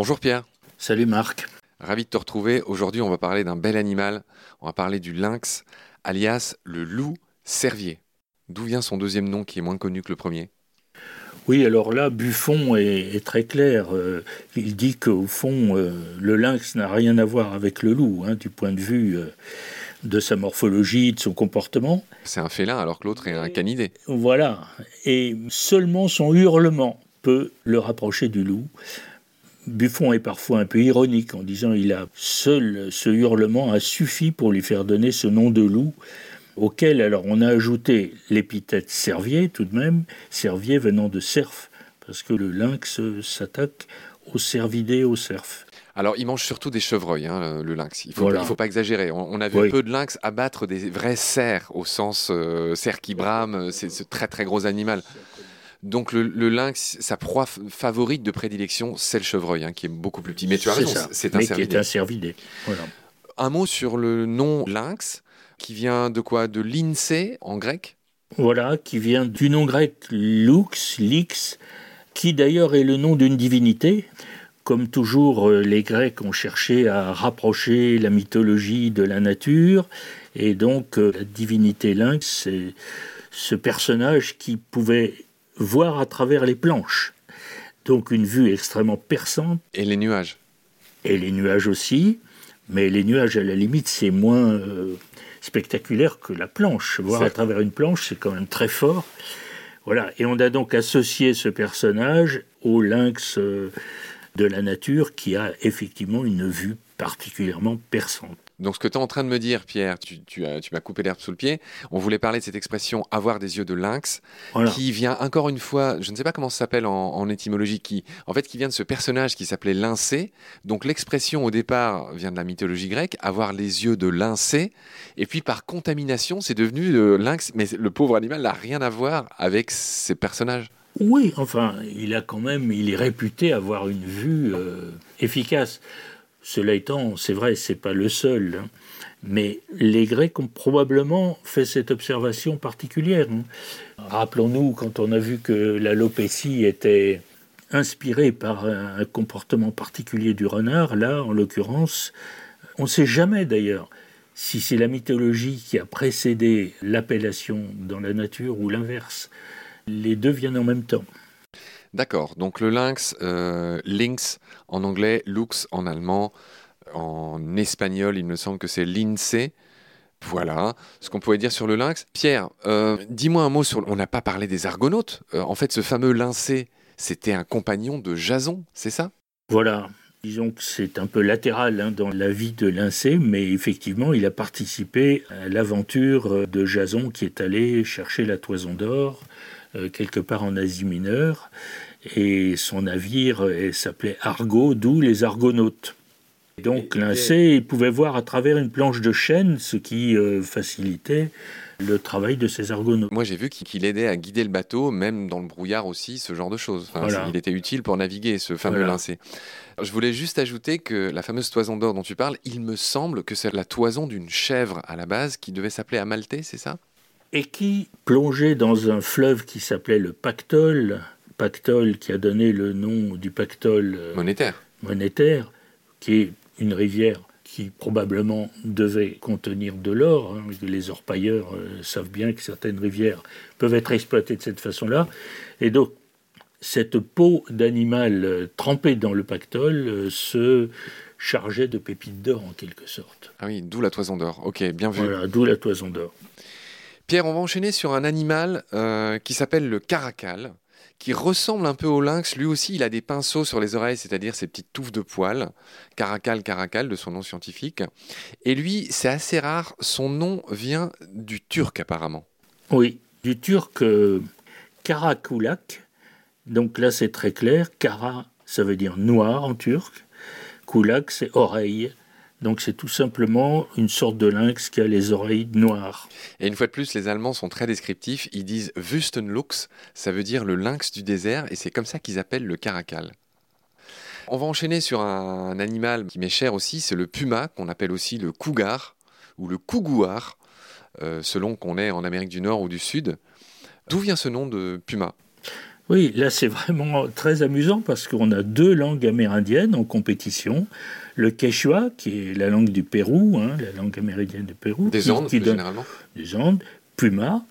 Bonjour Pierre. Salut Marc. Ravi de te retrouver. Aujourd'hui, on va parler d'un bel animal. On va parler du lynx, alias le loup cervier. D'où vient son deuxième nom qui est moins connu que le premier? Oui, alors là, Buffon est, très clair. Euh, il dit qu'au fond, euh, le lynx n'a rien à voir avec le loup, hein, du point de vue euh, de sa morphologie, de son comportement. C'est un félin alors que l'autre est un canidé. Voilà. Et seulement son hurlement peut le rapprocher du loup. Buffon est parfois un peu ironique en disant il a seul ce hurlement a suffi pour lui faire donner ce nom de loup auquel alors on a ajouté l'épithète cervier tout de même, cervier venant de cerf parce que le lynx s'attaque aux cervidés, aux cerfs. Alors, il mange surtout des chevreuils, hein, le lynx. Il ne faut, pas exagérer. On, a vu peu de lynx abattre des vrais cerfs, au sens euh, cerf qui brame, c'est ce très très gros animal. Donc le, lynx, sa proie favorite de prédilection, c'est le chevreuil, hein, qui est beaucoup plus petit. Mais tu as raison, c'est un cervidé. Qui est un cervidé. Un mot sur le nom lynx, qui vient de quoi? De l'INSEE en grec? Voilà, qui vient du nom grec lux, lix, qui d'ailleurs est le nom d'une divinité. Comme toujours, euh, les Grecs ont cherché à rapprocher la mythologie de la nature, et donc euh, la divinité lynx, c'est ce personnage qui pouvait voir à travers les planches. Donc une vue extrêmement perçante. Et les nuages. Et les nuages aussi, mais les nuages à la limite c'est moins euh, spectaculaire que la planche. Voir à travers une planche c'est quand même très fort. Voilà, et on a donc associé ce personnage au lynx euh, de la nature qui a effectivement une vue particulièrement perçante. Donc, ce que tu es en train de me dire, Pierre, tu, m'as coupé l'herbe sous le pied. On voulait parler de cette expression avoir des yeux de lynx, qui vient encore une fois, je ne sais pas comment ça s'appelle en, étymologie, qui, en fait, qui vient de ce personnage qui s'appelait Lyncée. Donc, l'expression au départ vient de la mythologie grecque, avoir les yeux de Lyncée. Et puis, par contamination, c'est devenu le lynx. Mais le pauvre animal n'a rien à voir avec ces personnages. Oui, enfin, il a quand même, il est réputé avoir une vue euh, efficace. Cela étant, c'est vrai, c'est pas le seul. Hein. Mais les Grecs ont probablement fait cette observation particulière. Hein. Rappelons-nous, quand on a vu que l'alopécie était inspirée par un comportement particulier du renard, là, en l'occurrence, on ne sait jamais d'ailleurs si c'est la mythologie qui a précédé l'appellation dans la nature ou l'inverse. Les deux viennent en même temps. D'accord. Donc le lynx, euh, lynx en anglais, lux en allemand, en espagnol, il me semble que c'est lince. Voilà ce qu'on pouvait dire sur le lynx. Pierre, euh, dis-moi un mot sur. On n'a pas parlé des argonautes. Euh, en fait, ce fameux lyncé, c'était un compagnon de Jason, c'est ça? Voilà. Disons que c'est un peu latéral hein, dans la vie de Lyncée, mais effectivement, il a participé à l'aventure de Jason qui est allé chercher la toison d'or quelque part en Asie mineure, et son navire euh, s'appelait Argo, d'où les Argonautes. donc Lincé pouvait voir à travers une planche de chêne, ce qui euh, facilitait le travail de ces argonautes. Moi, j'ai vu qu'il aidait à guider le bateau, même dans le brouillard aussi, ce genre de choses. Il était utile pour naviguer, ce fameux lincé. Je voulais juste ajouter que la fameuse toison d'or dont tu parles, il me semble que c'est la toison d'une chèvre à la base qui devait s'appeler Amalthée, c'est ça? Et qui plongeait dans un fleuve qui s'appelait le Pactole, Pactole qui a donné le nom du pactole euh, monétaire. monétaire, qui est une rivière qui probablement devait contenir de l'or. Hein, les orpailleurs euh, savent bien que certaines rivières peuvent être exploitées de cette façon-là. Et donc, cette peau d'animal euh, trempée dans le pactole se chargeait de pépites d'or en quelque sorte. Ah oui, d'où la toison d'or. Ok, bien vu. Voilà, d'où la toison d'or. Pierre, on va enchaîner sur un animal euh, qui s'appelle le caracal, qui ressemble un peu au lynx. Lui aussi, il a des pinceaux sur les oreilles, c'est-à-dire ces petites touffes de poils. Caracal, caracal, de son nom scientifique. Et lui, c'est assez rare. Son nom vient du turc, apparemment. Oui, du turc euh. Donc là, c'est très clair. Kara, ça veut dire noir en turc. Kulak, c'est oreille. Donc c'est tout simplement une sorte de lynx qui a les oreilles noires. Et une fois de plus, les Allemands sont très descriptifs. Ils disent Wüstenluchs, ça veut dire le lynx du désert, et c'est comme ça qu'ils appellent le caracal. On va enchaîner sur un animal qui m'est cher aussi, c'est le puma, qu'on appelle aussi le cougar ou le cougouar, euh, selon qu'on est en Amérique du Nord ou du Sud. D'où vient ce nom de puma? Oui, là c'est vraiment très amusant parce qu'on a deux langues amérindiennes en compétition. Le quechua, qui est la langue du Pérou, hein, la langue amérindienne du Pérou. Des Andes, plus généralement. Des Andes, Puma.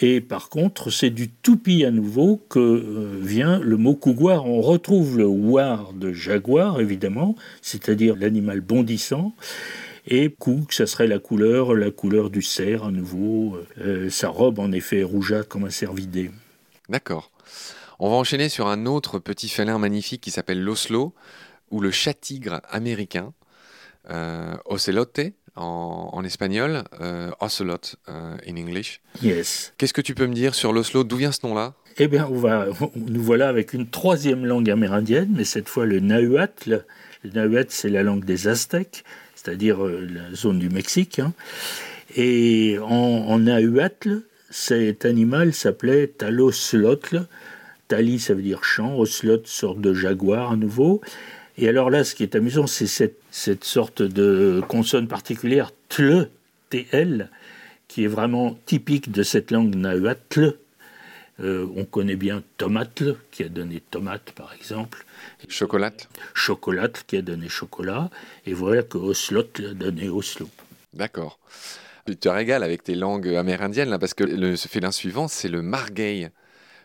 Et par contre, c'est du tupi à nouveau que euh, vient le mot couguar. On retrouve le war de jaguar, évidemment, c'est-à-dire l'animal bondissant. Et Cook, ça serait la couleur, la couleur du cerf à nouveau. Euh, sa robe, en effet, est rougeâtre comme un cervidé. D'accord. On va enchaîner sur un autre petit félin magnifique qui s'appelle l'oslo, ou le chat-tigre américain, euh, ocelote en, espagnol, euh, ocelot euh, in English. Yes. Qu'est-ce que tu peux me dire sur l'oslo? D'où vient ce nom-là? Eh bien, on va, nous voilà avec une troisième langue amérindienne, mais cette fois le nahuatl. Le nahuatl, c'est la langue des Aztèques, c'est-à-dire euh, la zone du Mexique. Hein. Et en, en nahuatl, cet animal s'appelait Taloslotl. Tali, ça veut dire champ, oslot, sorte de jaguar à nouveau. Et alors là, ce qui est amusant, c'est cette, cette, sorte de consonne particulière, tle, tl, qui est vraiment typique de cette langue nahuatl. Euh, on connaît bien tomatle, qui a donné tomate, par exemple. Chocolat. Chocolat, qui a donné chocolat. Et voilà que oslot a donné oslo. D'accord. Tu te régales avec tes langues amérindiennes, là, parce que le félin suivant, c'est le margay,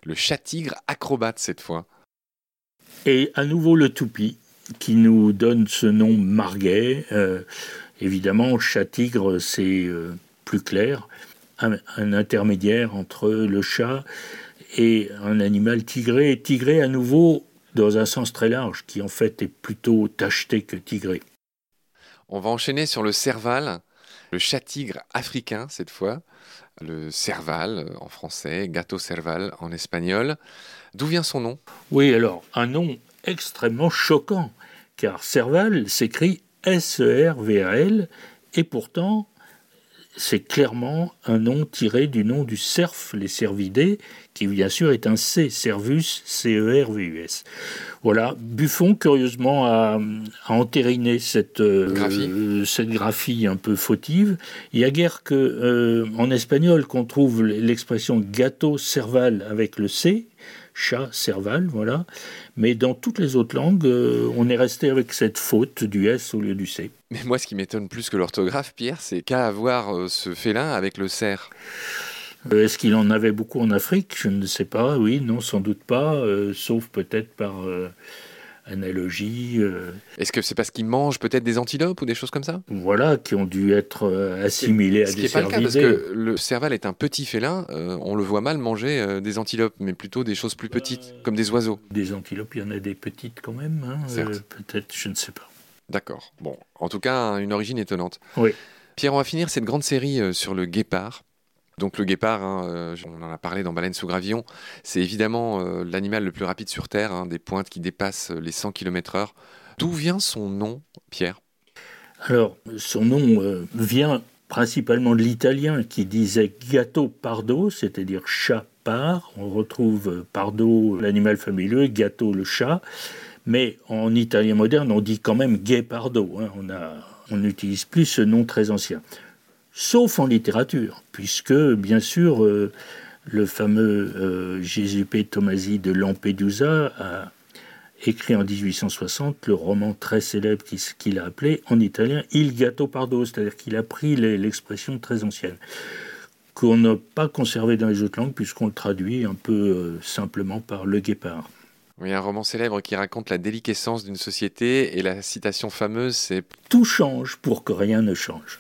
le chat-tigre acrobate cette fois. Et à nouveau le toupie, qui nous donne ce nom margay. Euh, évidemment, chat-tigre, c'est euh, plus clair. Un, intermédiaire entre le chat et un animal tigré. Tigré, à nouveau, dans un sens très large, qui en fait est plutôt tacheté que tigré. On va enchaîner sur le serval, le chat-tigre africain cette fois, le serval en français, gâteau serval en espagnol. D'où vient son nom? Oui, alors un nom extrêmement choquant, car serval s'écrit S-E-R-V-A-L, et pourtant c'est clairement un nom tiré du nom du cerf, les cervidés, qui bien sûr est un C, Cervus, C-E-R-V-U-S. Voilà, Buffon, curieusement, a, entériné cette, euh, graphie. cette graphie un peu fautive. Il y a guère que euh, en espagnol qu'on trouve l'expression gâteau cerval avec le C, chat, serval, voilà. Mais dans toutes les autres langues, euh, on est resté avec cette faute du S au lieu du C. Mais moi, ce qui m'étonne plus que l'orthographe, Pierre, c'est qu'à avoir euh, ce félin avec le cerf? Euh, est-ce qu'il en avait beaucoup en Afrique? Je ne sais pas, oui, non, sans doute pas, sauf peut-être par analogie. Euh, Est-ce que c'est parce qu'ils mangent peut-être des antilopes ou des choses comme ça? Voilà, qui ont dû être euh, assimilés à des cervidés. Ce qui n'est pas le cas parce que le serval est un petit félin, euh, on le voit mal manger des antilopes, mais plutôt des choses plus petites, comme des oiseaux. Des antilopes, il y en a des petites quand même, hein, peut-être, je ne sais pas. D'accord. Bon, en tout cas, une origine étonnante. Oui. Pierre, on va finir cette grande série sur le guépard. Donc le guépard, hein, euh, on en a parlé dans Baleine sous gravillon, c'est évidemment euh, l'animal le plus rapide sur Terre, hein, des pointes qui dépassent les 100 km/h. D'où vient son nom, Pierre? Alors, son nom euh, vient principalement de l'italien qui disait gatto pardo, c'est-à-dire chat par. On retrouve pardo, l'animal familier, gatto, le chat. Mais en italien moderne, on dit quand même guépardo. Hein. On n'utilise plus ce nom très ancien sauf en littérature, puisque, bien sûr, euh, le fameux euh, P. Tomasi de Lampedusa a écrit en 1860 le roman très célèbre qu'il a appelé en italien Il gatto pardo, c'est-à-dire qu'il a pris l'expression très ancienne, qu'on n'a pas conservé dans les autres langues, puisqu'on le traduit un peu euh, simplement par le guépard. Oui, un roman célèbre qui raconte la déliquescence d'une société et la citation fameuse, c'est Tout change pour que rien ne change.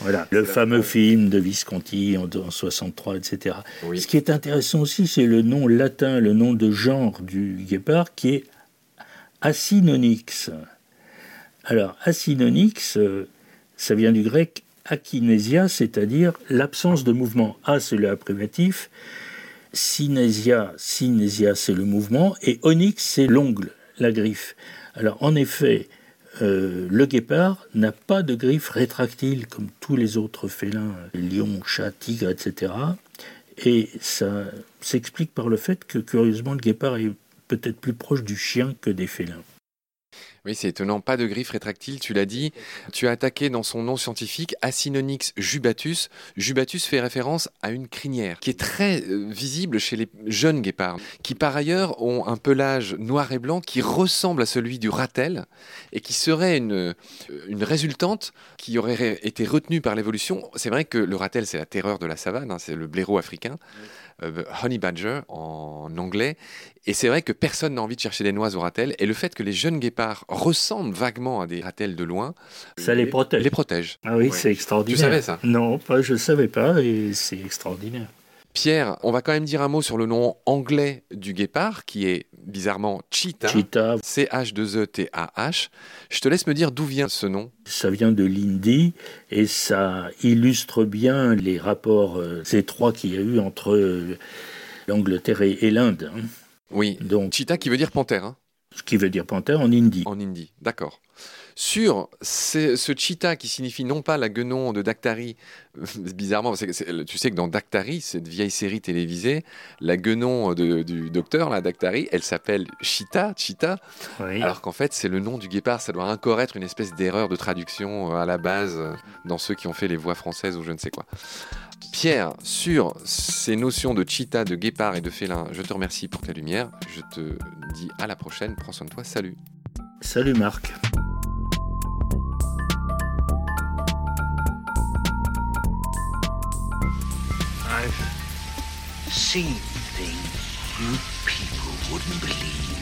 Voilà, le fameux film de Visconti en, 63, etc. Ce qui est intéressant aussi, c'est le nom latin, le nom de genre du guépard qui est Acinonyx. Alors, Acinonyx, euh, ça vient du grec akinesia, c'est-à-dire l'absence de mouvement. A, c'est le privatif. Synésia, synésia, c'est le mouvement. Et onyx, c'est l'ongle, la griffe. Alors, en effet, euh, le guépard n'a pas de griffes rétractiles comme tous les autres félins, lions, chats, tigres, etc. Et ça s'explique par le fait que, curieusement, le guépard est peut-être plus proche du chien que des félins. Oui, c'est étonnant, pas de griffes rétractiles, tu l'as dit. Tu as attaqué dans son nom scientifique Acinonyx jubatus. Jubatus fait référence à une crinière qui est très euh, visible chez les jeunes guépards, qui par ailleurs ont un pelage noir et blanc qui ressemble à celui du ratel et qui serait une, euh, une résultante qui aurait été retenue par l'évolution. C'est vrai que le ratel, c'est la terreur de la savane, hein, c'est le blaireau africain. Euh, honey Badger en anglais. Et c'est vrai que personne n'a envie de chercher des noix au ratel. Et le fait que les jeunes guépards ressemblent vaguement à des ratels de loin, ça les protège. Les protège. Ah oui, c'est extraordinaire. Tu savais ça Non, pas, je ne savais pas, et c'est extraordinaire. Pierre, on va quand même dire un mot sur le nom anglais du guépard, qui est bizarrement Cheetah. Cheetah. C-H-2-E-T-A-H. Je te laisse me dire d'où vient ce nom. Ça vient de l'Indie et ça illustre bien les rapports euh, étroits qu'il y a eu entre euh, l'Angleterre et, l'Inde. Hein. Oui, donc Cheetah qui veut dire panthère. Hein. Ce qui veut dire panthère en hindi. En hindi, d'accord sur ce, cheetah qui signifie non pas la guenon de Dactari, bizarrement, tu sais que dans Dactari, cette vieille série télévisée, la guenon du docteur, la Dactari, elle s'appelle Cheetah, Cheetah, alors qu'en fait c'est le nom du guépard, ça doit encore être une espèce d'erreur de traduction euh, à la base euh, dans ceux qui ont fait les voix françaises ou je ne sais quoi. Pierre, sur ces notions de cheetah, de guépard et de félin, je te remercie pour ta lumière. Je te dis à la prochaine. Prends soin de toi. Salut. Salut Marc. I've seen things you people wouldn't believe.